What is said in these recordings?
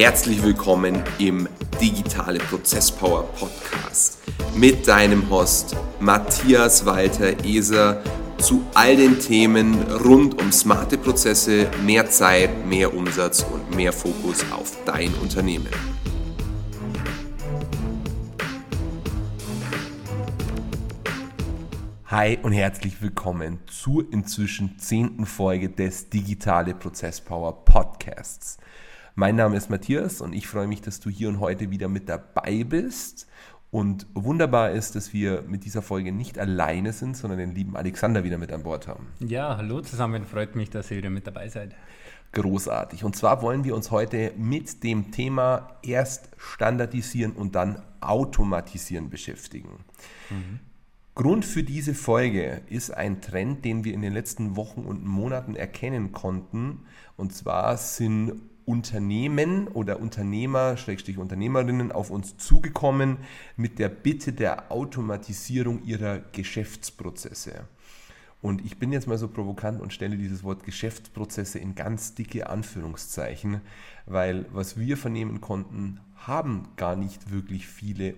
Herzlich willkommen im Digitale Prozesspower Podcast mit deinem Host Matthias Walter Eser zu all den Themen rund um smarte Prozesse, mehr Zeit, mehr Umsatz und mehr Fokus auf dein Unternehmen. Hi und herzlich willkommen zur inzwischen zehnten Folge des Digitale Prozesspower Podcasts. Mein Name ist Matthias und ich freue mich, dass du hier und heute wieder mit dabei bist. Und wunderbar ist, dass wir mit dieser Folge nicht alleine sind, sondern den lieben Alexander wieder mit an Bord haben. Ja, hallo zusammen, freut mich, dass ihr wieder mit dabei seid. Großartig. Und zwar wollen wir uns heute mit dem Thema erst standardisieren und dann automatisieren beschäftigen. Mhm. Grund für diese Folge ist ein Trend, den wir in den letzten Wochen und Monaten erkennen konnten. Und zwar sind Unternehmen oder Unternehmer, Schrägstrich Unternehmerinnen auf uns zugekommen mit der Bitte der Automatisierung ihrer Geschäftsprozesse. Und ich bin jetzt mal so provokant und stelle dieses Wort Geschäftsprozesse in ganz dicke Anführungszeichen, weil was wir vernehmen konnten, haben gar nicht wirklich viele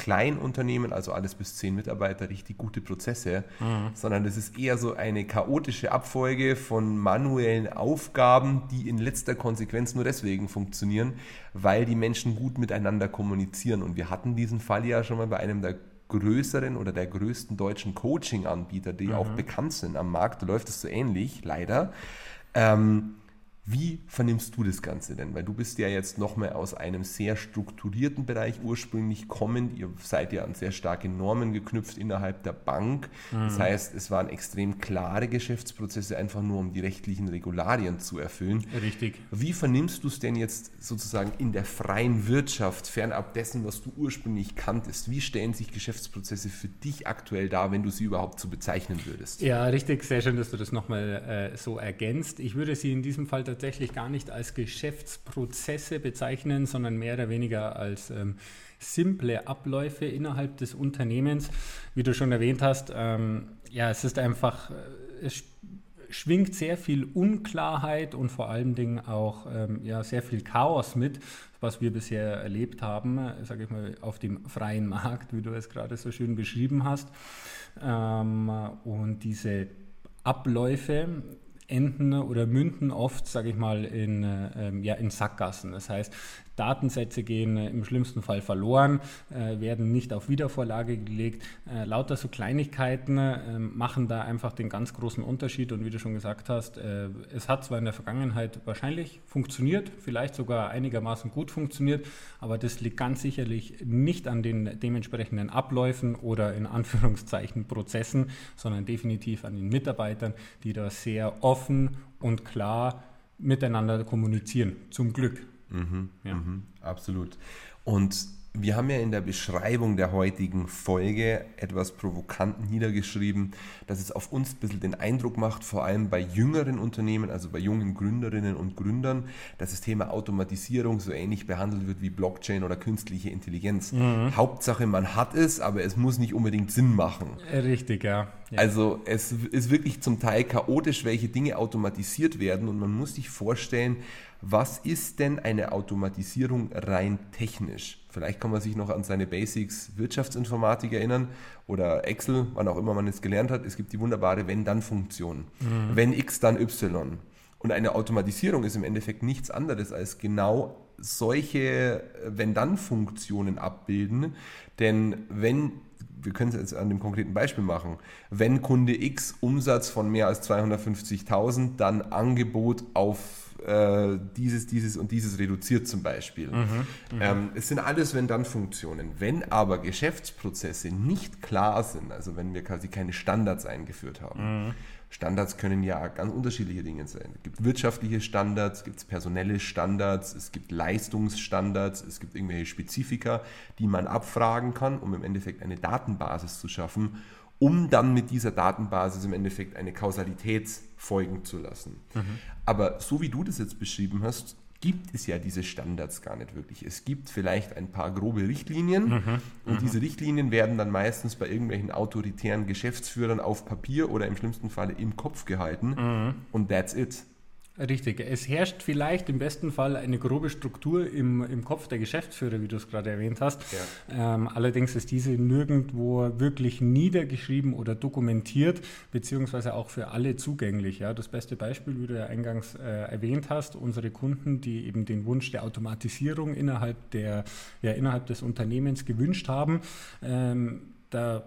Kleinunternehmen, also alles bis zehn Mitarbeiter, richtig gute Prozesse, mhm. sondern es ist eher so eine chaotische Abfolge von manuellen Aufgaben, die in letzter Konsequenz nur deswegen funktionieren, weil die Menschen gut miteinander kommunizieren. Und wir hatten diesen Fall ja schon mal bei einem der größeren oder der größten deutschen Coaching-Anbieter, die mhm. auch bekannt sind am Markt, da läuft es so ähnlich, leider. Ähm, wie vernimmst du das Ganze denn? Weil du bist ja jetzt nochmal aus einem sehr strukturierten Bereich ursprünglich kommend. Ihr seid ja an sehr starke Normen geknüpft innerhalb der Bank. Mhm. Das heißt, es waren extrem klare Geschäftsprozesse, einfach nur um die rechtlichen Regularien zu erfüllen. Richtig. Wie vernimmst du es denn jetzt sozusagen in der freien Wirtschaft, fernab dessen, was du ursprünglich kanntest? Wie stellen sich Geschäftsprozesse für dich aktuell dar, wenn du sie überhaupt so bezeichnen würdest? Ja, richtig. Sehr schön, dass du das nochmal äh, so ergänzt. Ich würde sie in diesem Fall tatsächlich gar nicht als Geschäftsprozesse bezeichnen, sondern mehr oder weniger als ähm, simple Abläufe innerhalb des Unternehmens. Wie du schon erwähnt hast, ähm, ja, es ist einfach, äh, es schwingt sehr viel Unklarheit und vor allen Dingen auch ähm, ja, sehr viel Chaos mit, was wir bisher erlebt haben, sage ich mal, auf dem freien Markt, wie du es gerade so schön beschrieben hast. Ähm, und diese Abläufe enden oder münden oft, sage ich mal, in, äh, ja, in Sackgassen. Das heißt, Datensätze gehen äh, im schlimmsten Fall verloren, äh, werden nicht auf Wiedervorlage gelegt. Äh, lauter so Kleinigkeiten machen da einfach den ganz großen Unterschied. Und wie du schon gesagt hast, es hat zwar in der Vergangenheit wahrscheinlich funktioniert, vielleicht sogar einigermaßen gut funktioniert, aber das liegt ganz sicherlich nicht an den dementsprechenden Abläufen oder in Anführungszeichen Prozessen, sondern definitiv an den Mitarbeitern, die da sehr offen und klar miteinander kommunizieren. Zum Glück. Mhm, ja. mhm, absolut. Und wir haben ja in der Beschreibung der heutigen Folge etwas provokant niedergeschrieben, dass es auf uns ein bisschen den Eindruck macht, vor allem bei jüngeren Unternehmen, also bei jungen Gründerinnen und Gründern, dass das Thema Automatisierung so ähnlich behandelt wird wie Blockchain oder künstliche Intelligenz. Mhm. Hauptsache, man hat es, aber es muss nicht unbedingt Sinn machen. Richtig, ja. ja. Also es ist wirklich zum Teil chaotisch, welche Dinge automatisiert werden und man muss sich vorstellen, was ist denn eine Automatisierung rein technisch? Vielleicht kann man sich noch an seine Basics Wirtschaftsinformatik erinnern oder Excel, wann auch immer man es gelernt hat. Es gibt die wunderbare Wenn-Dann-Funktion. Mhm. Wenn X, dann Y. Und eine Automatisierung ist im Endeffekt nichts anderes als genau solche Wenn-Dann-Funktionen abbilden. Denn wenn wir können es jetzt an dem konkreten Beispiel machen. Wenn Kunde X Umsatz von mehr als 250.000, dann Angebot auf äh, dieses, dieses und dieses reduziert zum Beispiel. Mhm, mhm, ähm, es sind alles Wenn-Dann-Funktionen. Wenn aber Geschäftsprozesse nicht klar sind, also wenn wir quasi keine Standards eingeführt haben, mhm. Standards können ja ganz unterschiedliche Dinge sein. Es gibt wirtschaftliche Standards, es gibt personelle Standards, es gibt Leistungsstandards, es gibt irgendwelche Spezifika, die man abfragen kann, um im Endeffekt eine Datenbasis zu schaffen, um dann mit dieser Datenbasis im Endeffekt eine Kausalität folgen zu lassen. Mhm. Aber so wie du das jetzt beschrieben hast, gibt es ja diese Standards gar nicht wirklich. Es gibt vielleicht ein paar grobe Richtlinien mhm. und mhm. diese Richtlinien werden dann meistens bei irgendwelchen autoritären Geschäftsführern auf Papier oder im schlimmsten Falle im Kopf gehalten mhm. und that's it. Richtig. Es herrscht vielleicht im besten Fall eine grobe Struktur im, im Kopf der Geschäftsführer, wie du es gerade erwähnt hast. Ja. Ähm, allerdings ist diese nirgendwo wirklich niedergeschrieben oder dokumentiert, beziehungsweise auch für alle zugänglich. Ja. Das beste Beispiel, wie du ja eingangs äh, erwähnt hast, unsere Kunden, die eben den Wunsch der Automatisierung innerhalb, der, ja, innerhalb des Unternehmens gewünscht haben. Ähm, da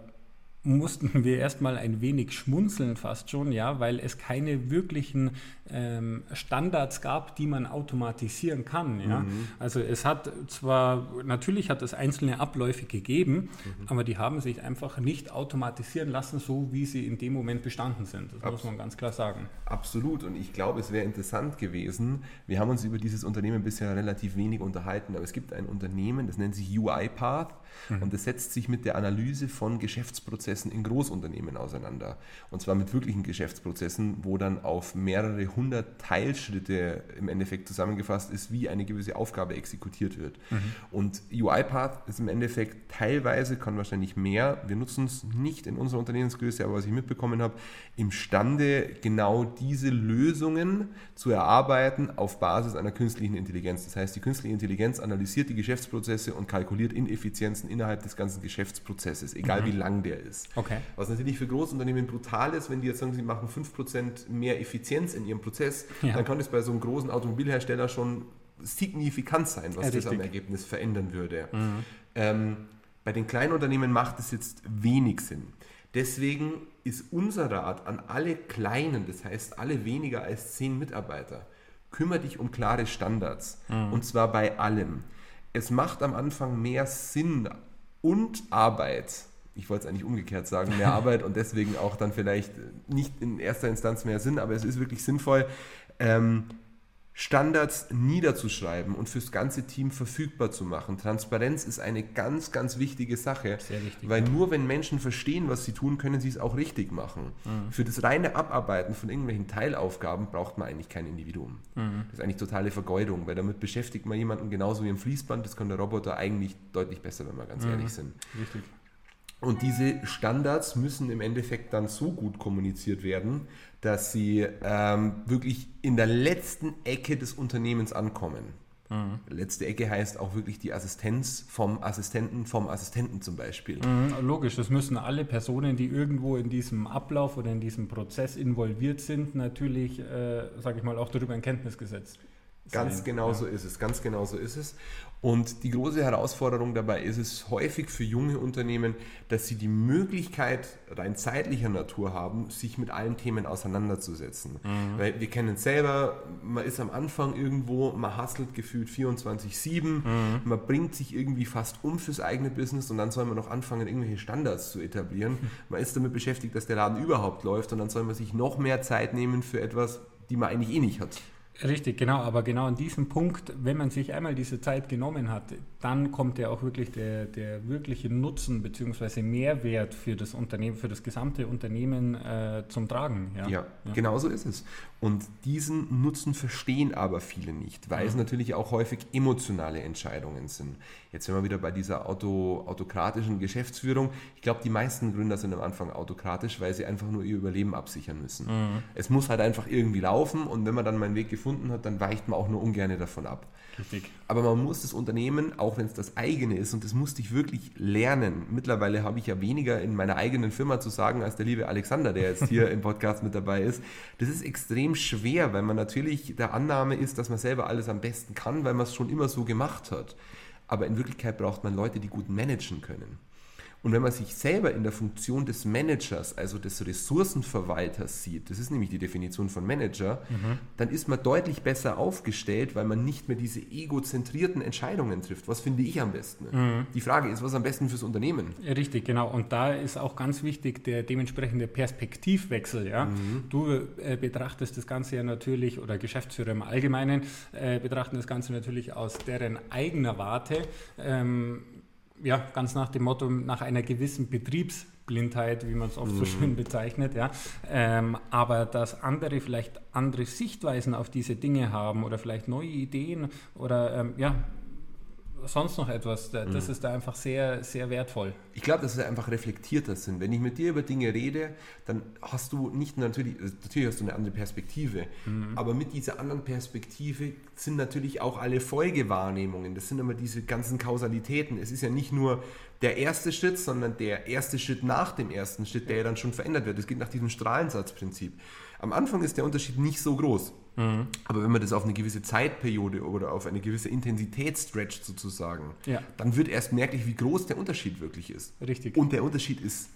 mussten wir erstmal ein wenig schmunzeln fast schon, ja, weil es keine wirklichen ähm, Standards gab, die man automatisieren kann. Ja. Mhm. Also es hat zwar, natürlich hat es einzelne Abläufe gegeben, mhm. aber die haben sich einfach nicht automatisieren lassen, so wie sie in dem Moment bestanden sind. Das Abs muss man ganz klar sagen. Absolut. Und ich glaube, es wäre interessant gewesen. Wir haben uns über dieses Unternehmen bisher relativ wenig unterhalten, aber es gibt ein Unternehmen, das nennt sich UiPath mhm. und das setzt sich mit der Analyse von Geschäftsprozessen Geschäftsprozessen in Großunternehmen auseinander. Und zwar mit wirklichen Geschäftsprozessen, wo dann auf mehrere hundert Teilschritte im Endeffekt zusammengefasst ist, wie eine gewisse Aufgabe exekutiert wird. Mhm. Und UiPath ist im Endeffekt teilweise, kann wahrscheinlich mehr, wir nutzen es nicht in unserer Unternehmensgröße, aber was ich mitbekommen habe, imstande genau diese Lösungen zu erarbeiten auf Basis einer künstlichen Intelligenz. Das heißt, die künstliche Intelligenz analysiert die Geschäftsprozesse und kalkuliert Ineffizienzen innerhalb des ganzen Geschäftsprozesses, egal mhm. wie lang der ist. Okay. Was natürlich für Großunternehmen brutal ist, wenn die jetzt sagen, sie machen 5% mehr Effizienz in ihrem Prozess, ja. dann kann das bei so einem großen Automobilhersteller schon signifikant sein, was ja, das am Ergebnis verändern würde. Mhm. Ähm, bei den kleinen Unternehmen macht es jetzt wenig Sinn. Deswegen ist unser Rat an alle Kleinen, das heißt alle weniger als 10 Mitarbeiter, kümmere dich um klare Standards. Mhm. Und zwar bei allem. Es macht am Anfang mehr Sinn und Arbeit, ich wollte es eigentlich umgekehrt sagen, mehr Arbeit und deswegen auch dann vielleicht nicht in erster Instanz mehr Sinn, aber es ist wirklich sinnvoll, ähm, Standards niederzuschreiben und fürs ganze Team verfügbar zu machen. Transparenz ist eine ganz, ganz wichtige Sache, wichtig, weil ja. nur wenn Menschen verstehen, was sie tun, können sie es auch richtig machen. Mhm. Für das reine Abarbeiten von irgendwelchen Teilaufgaben braucht man eigentlich kein Individuum. Mhm. Das ist eigentlich totale Vergeudung, weil damit beschäftigt man jemanden genauso wie im Fließband. Das kann der Roboter eigentlich deutlich besser, wenn wir ganz mhm. ehrlich sind. Richtig. Und diese Standards müssen im Endeffekt dann so gut kommuniziert werden, dass sie ähm, wirklich in der letzten Ecke des Unternehmens ankommen. Mhm. Letzte Ecke heißt auch wirklich die Assistenz vom Assistenten vom Assistenten zum Beispiel. Mhm, logisch, das müssen alle Personen, die irgendwo in diesem Ablauf oder in diesem Prozess involviert sind, natürlich, äh, sage ich mal, auch darüber in Kenntnis gesetzt. Ganz genau ja. so ist es, ganz genau so ist es. Und die große Herausforderung dabei ist es häufig für junge Unternehmen, dass sie die Möglichkeit rein zeitlicher Natur haben, sich mit allen Themen auseinanderzusetzen. Mhm. Weil wir kennen es selber, man ist am Anfang irgendwo, man hustelt gefühlt 24-7, mhm. man bringt sich irgendwie fast um fürs eigene Business und dann soll man noch anfangen, irgendwelche Standards zu etablieren. Mhm. Man ist damit beschäftigt, dass der Laden überhaupt läuft und dann soll man sich noch mehr Zeit nehmen für etwas, die man eigentlich eh nicht hat. Richtig, genau, aber genau an diesem Punkt, wenn man sich einmal diese Zeit genommen hat, dann kommt ja auch wirklich der, der wirkliche Nutzen bzw. Mehrwert für das Unternehmen, für das gesamte Unternehmen äh, zum Tragen. Ja? ja, ja, genau so ist es. Und diesen Nutzen verstehen aber viele nicht, weil ja. es natürlich auch häufig emotionale Entscheidungen sind. Jetzt sind wir wieder bei dieser Auto, autokratischen Geschäftsführung. Ich glaube, die meisten Gründer sind am Anfang autokratisch, weil sie einfach nur ihr Überleben absichern müssen. Mhm. Es muss halt einfach irgendwie laufen und wenn man dann mal einen Weg gefunden hat, dann weicht man auch nur ungern davon ab. Richtig. Aber man muss das Unternehmen, auch wenn es das eigene ist, und das musste ich wirklich lernen. Mittlerweile habe ich ja weniger in meiner eigenen Firma zu sagen als der liebe Alexander, der jetzt hier im Podcast mit dabei ist. Das ist extrem schwer, weil man natürlich der Annahme ist, dass man selber alles am besten kann, weil man es schon immer so gemacht hat. Aber in Wirklichkeit braucht man Leute, die gut managen können. Und wenn man sich selber in der Funktion des Managers, also des Ressourcenverwalters sieht, das ist nämlich die Definition von Manager, mhm. dann ist man deutlich besser aufgestellt, weil man nicht mehr diese egozentrierten Entscheidungen trifft. Was finde ich am besten? Mhm. Die Frage ist, was am besten fürs Unternehmen? Richtig, genau. Und da ist auch ganz wichtig der dementsprechende Perspektivwechsel. Ja? Mhm. Du äh, betrachtest das Ganze ja natürlich, oder Geschäftsführer im Allgemeinen äh, betrachten das Ganze natürlich aus deren eigener Warte. Ähm, ja, ganz nach dem Motto, nach einer gewissen Betriebsblindheit, wie man es oft mhm. so schön bezeichnet, ja. Ähm, aber dass andere vielleicht andere Sichtweisen auf diese Dinge haben oder vielleicht neue Ideen oder ähm, ja, sonst noch etwas. Das mhm. ist da einfach sehr, sehr wertvoll. Ich glaube, dass wir einfach reflektierter sind. Wenn ich mit dir über Dinge rede, dann hast du nicht natürlich, also natürlich hast du eine andere Perspektive, mhm. aber mit dieser anderen Perspektive sind natürlich auch alle Folgewahrnehmungen. Das sind immer diese ganzen Kausalitäten. Es ist ja nicht nur der erste Schritt, sondern der erste Schritt nach dem ersten Schritt, der ja dann schon verändert wird. Das geht nach diesem Strahlensatzprinzip. Am Anfang ist der Unterschied nicht so groß. Mhm. Aber wenn man das auf eine gewisse Zeitperiode oder auf eine gewisse Intensität stretcht sozusagen, ja. dann wird erst merklich, wie groß der Unterschied wirklich ist. Richtig. Und der Unterschied ist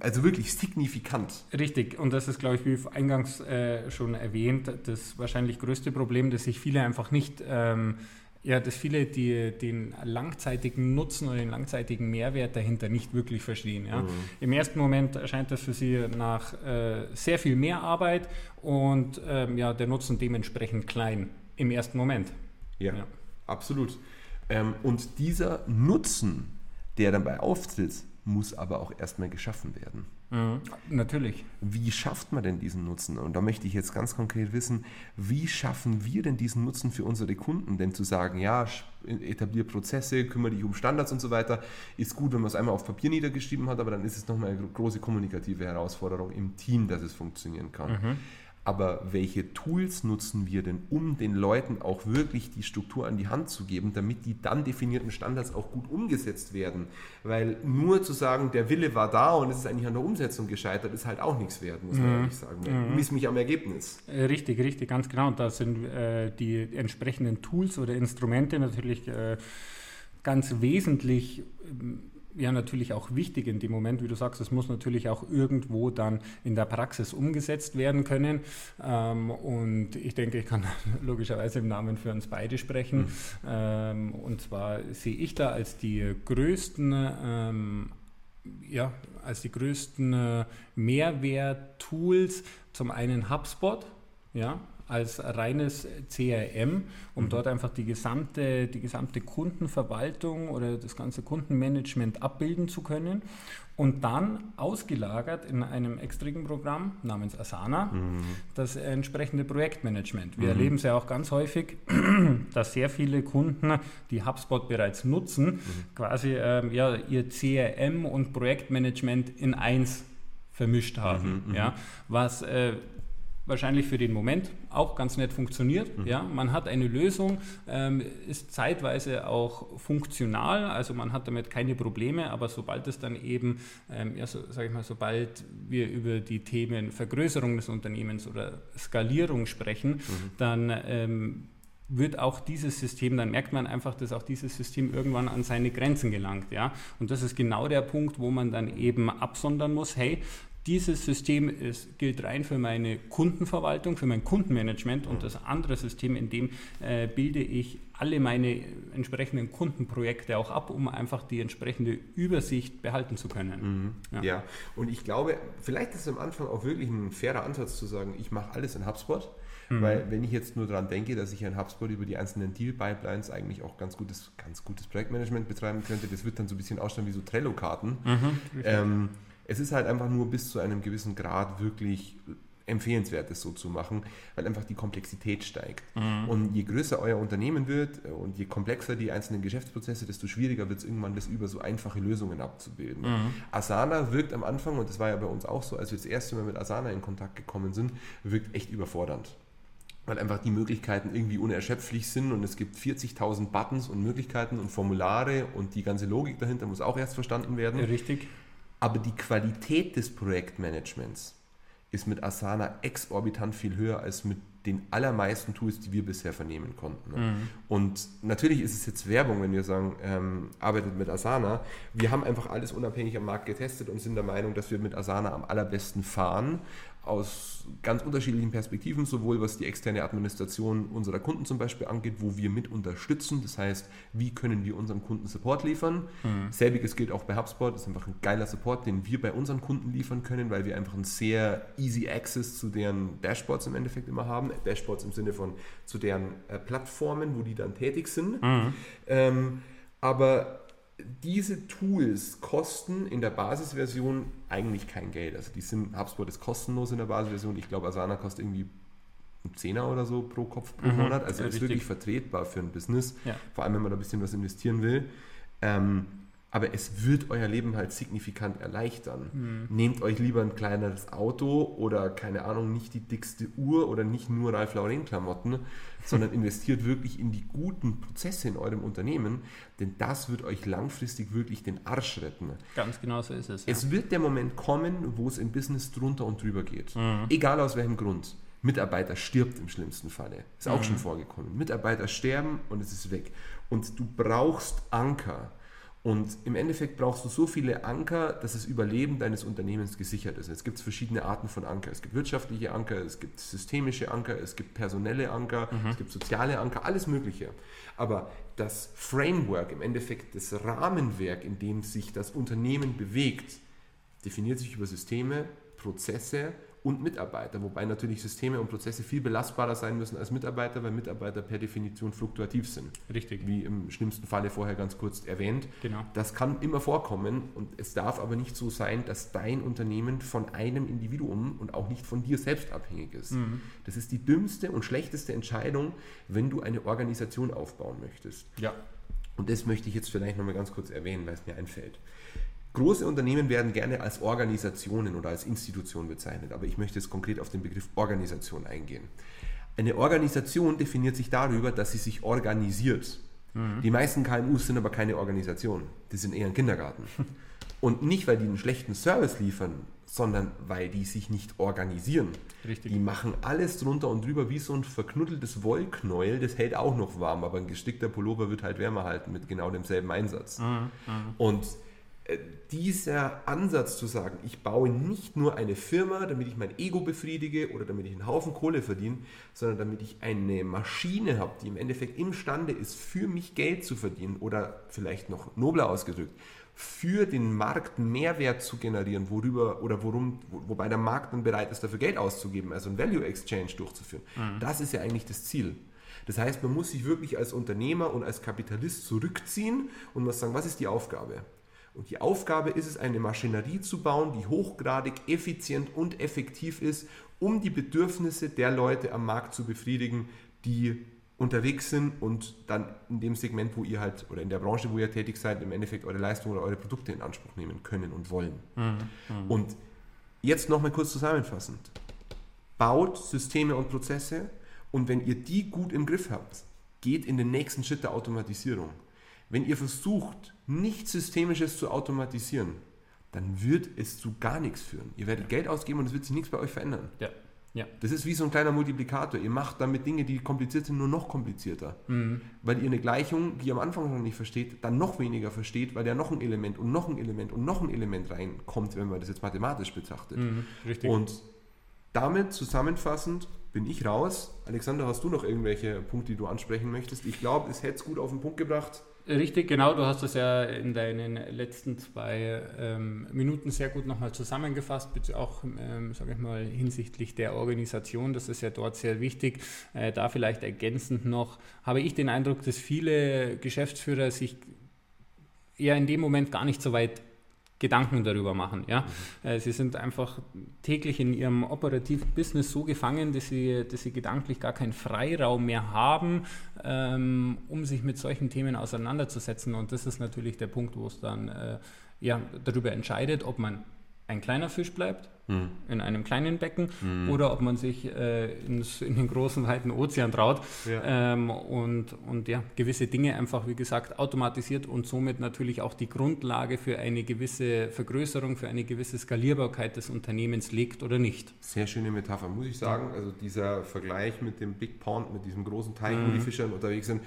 also wirklich signifikant. Richtig, und das ist, glaube ich, wie eingangs äh, schon erwähnt, das wahrscheinlich größte Problem, dass sich viele einfach nicht ähm, ja, dass viele die, den langzeitigen Nutzen oder den langzeitigen Mehrwert dahinter nicht wirklich verstehen. Ja. Mhm. Im ersten Moment erscheint das für sie nach äh, sehr viel mehr Arbeit und ähm, ja, der Nutzen dementsprechend klein im ersten Moment. Ja, ja. absolut. Ähm, und dieser Nutzen, der dabei auftritt, muss aber auch erstmal geschaffen werden. Mhm, natürlich. Wie schafft man denn diesen Nutzen? Und da möchte ich jetzt ganz konkret wissen, wie schaffen wir denn diesen Nutzen für unsere Kunden? Denn zu sagen, ja, etablier Prozesse, kümmere dich um Standards und so weiter, ist gut, wenn man es einmal auf Papier niedergeschrieben hat, aber dann ist es nochmal eine große kommunikative Herausforderung im Team, dass es funktionieren kann. Mhm. Aber welche Tools nutzen wir denn, um den Leuten auch wirklich die Struktur an die Hand zu geben, damit die dann definierten Standards auch gut umgesetzt werden? Weil nur zu sagen, der Wille war da und es ist eigentlich an der Umsetzung gescheitert, ist halt auch nichts wert, muss man mhm. ehrlich sagen. Mhm. Miss mich am Ergebnis. Äh, richtig, richtig, ganz genau. Und da sind äh, die entsprechenden Tools oder Instrumente natürlich äh, ganz wesentlich. Ähm, ja natürlich auch wichtig in dem Moment, wie du sagst, es muss natürlich auch irgendwo dann in der Praxis umgesetzt werden können. Ähm, und ich denke, ich kann logischerweise im Namen für uns beide sprechen. Mhm. Ähm, und zwar sehe ich da als die größten ähm, ja, als die größten äh, Mehrwert-Tools zum einen HubSpot, ja, als reines CRM, um mhm. dort einfach die gesamte, die gesamte Kundenverwaltung oder das ganze Kundenmanagement abbilden zu können. Und dann ausgelagert in einem extrigen Programm namens Asana mhm. das entsprechende Projektmanagement. Wir mhm. erleben es ja auch ganz häufig, dass sehr viele Kunden, die HubSpot bereits nutzen, mhm. quasi ähm, ja, ihr CRM und Projektmanagement in eins vermischt haben. Mhm, mhm. ja, was äh, wahrscheinlich für den Moment auch ganz nett funktioniert. Mhm. Ja, man hat eine Lösung, ähm, ist zeitweise auch funktional, also man hat damit keine Probleme, aber sobald es dann eben, ähm, ja, so, sag ich mal, sobald wir über die Themen Vergrößerung des Unternehmens oder Skalierung sprechen, mhm. dann ähm, wird auch dieses System, dann merkt man einfach, dass auch dieses System irgendwann an seine Grenzen gelangt. Ja? Und das ist genau der Punkt, wo man dann eben absondern muss, hey, dieses System ist, gilt rein für meine Kundenverwaltung, für mein Kundenmanagement und das andere System, in dem äh, bilde ich alle meine entsprechenden Kundenprojekte auch ab, um einfach die entsprechende Übersicht behalten zu können. Mhm. Ja. ja. und ich glaube, vielleicht ist es am Anfang auch wirklich ein fairer Ansatz zu sagen, ich mache alles in HubSpot. Mhm. Weil wenn ich jetzt nur daran denke, dass ich in HubSpot über die einzelnen Deal-Pipelines eigentlich auch ganz gutes, ganz gutes Projektmanagement betreiben könnte, das wird dann so ein bisschen ausschauen wie so Trello-Karten. Mhm, es ist halt einfach nur bis zu einem gewissen Grad wirklich empfehlenswert, das so zu machen, weil einfach die Komplexität steigt. Mhm. Und je größer euer Unternehmen wird äh, und je komplexer die einzelnen Geschäftsprozesse, desto schwieriger wird es irgendwann, das über so einfache Lösungen abzubilden. Mhm. Asana wirkt am Anfang, und das war ja bei uns auch so, als wir das erste Mal mit Asana in Kontakt gekommen sind, wirkt echt überfordernd weil einfach die Möglichkeiten irgendwie unerschöpflich sind und es gibt 40.000 Buttons und Möglichkeiten und Formulare und die ganze Logik dahinter muss auch erst verstanden werden. Richtig. Aber die Qualität des Projektmanagements ist mit Asana exorbitant viel höher als mit den allermeisten Tools, die wir bisher vernehmen konnten. Ne? Mhm. Und natürlich ist es jetzt Werbung, wenn wir sagen, ähm, arbeitet mit Asana. Wir haben einfach alles unabhängig am Markt getestet und sind der Meinung, dass wir mit Asana am allerbesten fahren aus ganz unterschiedlichen Perspektiven, sowohl was die externe Administration unserer Kunden zum Beispiel angeht, wo wir mit unterstützen. Das heißt, wie können wir unseren Kunden Support liefern? Mhm. Selbiges gilt auch bei HubSpot. Das ist einfach ein geiler Support, den wir bei unseren Kunden liefern können, weil wir einfach einen sehr easy Access zu deren Dashboards im Endeffekt immer haben. Dashboards im Sinne von zu deren äh, Plattformen, wo die dann tätig sind. Mhm. Ähm, aber diese Tools kosten in der Basisversion eigentlich kein Geld. Also die sind, HubSpot ist kostenlos in der Basisversion. Ich glaube, Asana kostet irgendwie ein Zehner oder so pro Kopf pro Mhm. Monat. Also ist richtig. wirklich vertretbar für ein Business, Ja. vor allem wenn man da ein bisschen was investieren will. Ähm, aber es wird euer Leben halt signifikant erleichtern. Mhm. Nehmt euch lieber ein kleineres Auto oder keine Ahnung, nicht die dickste Uhr oder nicht nur Ralph Lauren Klamotten, sondern investiert wirklich in die guten Prozesse in eurem Unternehmen, denn das wird euch langfristig wirklich den Arsch retten. Ganz genau so ist es. Ja. Es wird der Moment kommen, wo es im Business drunter und drüber geht. Mhm. Egal aus welchem Grund. Mitarbeiter stirbt im schlimmsten Falle. Ist auch Mhm. schon vorgekommen. Mitarbeiter sterben und es ist weg. Und du brauchst Anker. Und im Endeffekt brauchst du so viele Anker, dass das Überleben deines Unternehmens gesichert ist. Es gibt verschiedene Arten von Anker. Es gibt wirtschaftliche Anker, es gibt systemische Anker, es gibt personelle Anker, Mhm. es gibt soziale Anker, alles Mögliche. Aber das Framework, im Endeffekt das Rahmenwerk, in dem sich das Unternehmen bewegt, definiert sich über Systeme, Prozesse und Mitarbeiter, wobei natürlich Systeme und Prozesse viel belastbarer sein müssen als Mitarbeiter, weil Mitarbeiter per Definition fluktuativ sind. Richtig. Wie im schlimmsten Falle vorher ganz kurz erwähnt. Genau. Das kann immer vorkommen und es darf aber nicht so sein, dass dein Unternehmen von einem Individuum und auch nicht von dir selbst abhängig ist. Mhm. Das ist die dümmste und schlechteste Entscheidung, wenn du eine Organisation aufbauen möchtest. Ja. Und das möchte ich jetzt vielleicht nochmal ganz kurz erwähnen, weil es mir einfällt. Große Unternehmen werden gerne als Organisationen oder als Institutionen bezeichnet, aber ich möchte jetzt konkret auf den Begriff Organisation eingehen. Eine Organisation definiert sich darüber, dass sie sich organisiert. Die meisten KMUs sind aber keine Organisation, die sind eher ein Kindergarten. Und nicht, weil die einen schlechten Service liefern, sondern weil die sich nicht organisieren. Richtig. Die machen alles drunter und drüber wie so ein verknuddeltes Wollknäuel, das hält auch noch warm, aber ein gestickter Pullover wird halt wärmer halten mit genau demselben Einsatz. Und äh, dieser Ansatz zu sagen, ich baue nicht nur eine Firma, damit ich mein Ego befriedige oder damit ich einen Haufen Kohle verdiene, sondern damit ich eine Maschine habe, die im Endeffekt imstande ist, für mich Geld zu verdienen oder vielleicht noch nobler ausgedrückt, für den Markt Mehrwert zu generieren, worüber oder worum, wo, wobei der Markt dann bereit ist, dafür Geld auszugeben, also ein Value Exchange durchzuführen. Das ist ja eigentlich das Ziel. Das heißt, man muss sich wirklich als Unternehmer und als Kapitalist zurückziehen und muss sagen, was ist die Aufgabe? Und die Aufgabe ist es, eine Maschinerie zu bauen, die hochgradig effizient und effektiv ist, um die Bedürfnisse der Leute am Markt zu befriedigen, die unterwegs sind und dann in dem Segment, wo ihr halt oder in der Branche, wo ihr tätig seid, im Endeffekt eure Leistung oder eure Produkte in Anspruch nehmen können und wollen. Und jetzt nochmal kurz zusammenfassend. Baut Systeme und Prozesse und wenn ihr die gut im Griff habt, geht in den nächsten Schritt der Automatisierung. Wenn ihr versucht, nichts Systemisches zu automatisieren, dann wird es zu gar nichts führen. Ihr werdet Geld ausgeben und es wird sich nichts bei euch verändern. Ja. Ja. Das ist wie so ein kleiner Multiplikator. Ihr macht damit Dinge, die kompliziert sind, nur noch komplizierter. Mhm. Weil ihr eine Gleichung, die ihr am Anfang noch nicht versteht, dann noch weniger versteht, weil da noch ein Element und noch ein Element und noch ein Element reinkommt, wenn man das jetzt mathematisch betrachtet. Mhm. Richtig. Und damit zusammenfassend bin ich raus. Alexander, hast du noch irgendwelche Punkte, die du ansprechen möchtest? Ich glaube, es hätte es gut auf den Punkt gebracht. Richtig, genau. Du hast das ja in deinen letzten zwei ähm, Minuten sehr gut nochmal zusammengefasst, auch, ähm, sage ich mal, hinsichtlich der Organisation. Das ist ja dort sehr wichtig. Äh, da vielleicht ergänzend noch, habe ich den Eindruck, dass viele Geschäftsführer sich eher in dem Moment gar nicht so weit Gedanken darüber machen. Ja? Äh, Sie sind einfach täglich in ihrem operativen Business so gefangen, dass sie, dass sie gedanklich gar keinen Freiraum mehr haben, ähm, um sich mit solchen Themen auseinanderzusetzen. Und das ist natürlich der Punkt, wo es dann äh, ja, darüber entscheidet, ob man ein kleiner Fisch bleibt in einem kleinen Becken oder ob man sich äh, ins, in den großen, weiten Ozean traut Ja. ähm, und, und ja, gewisse Dinge einfach, wie gesagt, automatisiert und somit natürlich auch die Grundlage für eine gewisse Vergrößerung, für eine gewisse Skalierbarkeit des Unternehmens legt oder nicht. Sehr schöne Metapher, muss ich sagen. Also dieser Vergleich mit dem Big Pond, mit diesem großen Teich, Mhm. wo die Fischer unterwegs sind.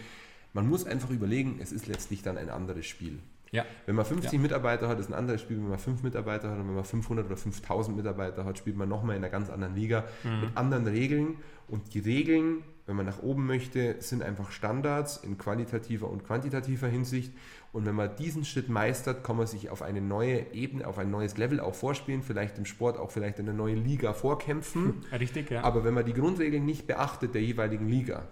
Man muss einfach überlegen, es ist letztlich dann ein anderes Spiel. Ja, Wenn man 50 Mitarbeiter hat, ist ein anderes Spiel, wenn man 5 Mitarbeiter hat und wenn man 500 oder 5000 Mitarbeiter hat, spielt man nochmal in einer ganz anderen Liga mit anderen Regeln. Und die Regeln, wenn man nach oben möchte, sind einfach Standards in qualitativer und quantitativer Hinsicht. Und wenn man diesen Schritt meistert, kann man sich auf eine neue Ebene, auf ein neues Level auch vorspielen, vielleicht im Sport auch vielleicht in eine neue Liga vorkämpfen. richtig, ja. Aber wenn man die Grundregeln nicht beachtet der jeweiligen Liga,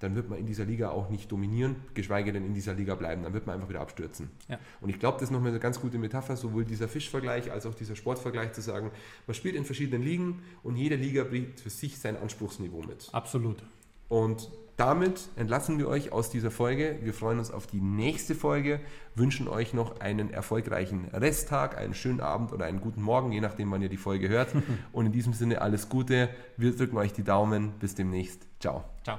dann wird man in dieser Liga auch nicht dominieren, geschweige denn in dieser Liga bleiben. Dann wird man einfach wieder abstürzen. Ja. Und ich glaube, das ist nochmal eine ganz gute Metapher, sowohl dieser Fischvergleich als auch dieser Sportvergleich zu sagen, man spielt in verschiedenen Ligen und jede Liga bringt für sich sein Anspruchsniveau mit. Absolut. Und damit entlassen wir euch aus dieser Folge. Wir freuen uns auf die nächste Folge, wünschen euch noch einen erfolgreichen Resttag, einen schönen Abend oder einen guten Morgen, je nachdem, wann ihr die Folge hört. Und in diesem Sinne alles Gute. Wir drücken euch die Daumen. Bis demnächst. Ciao. Ciao.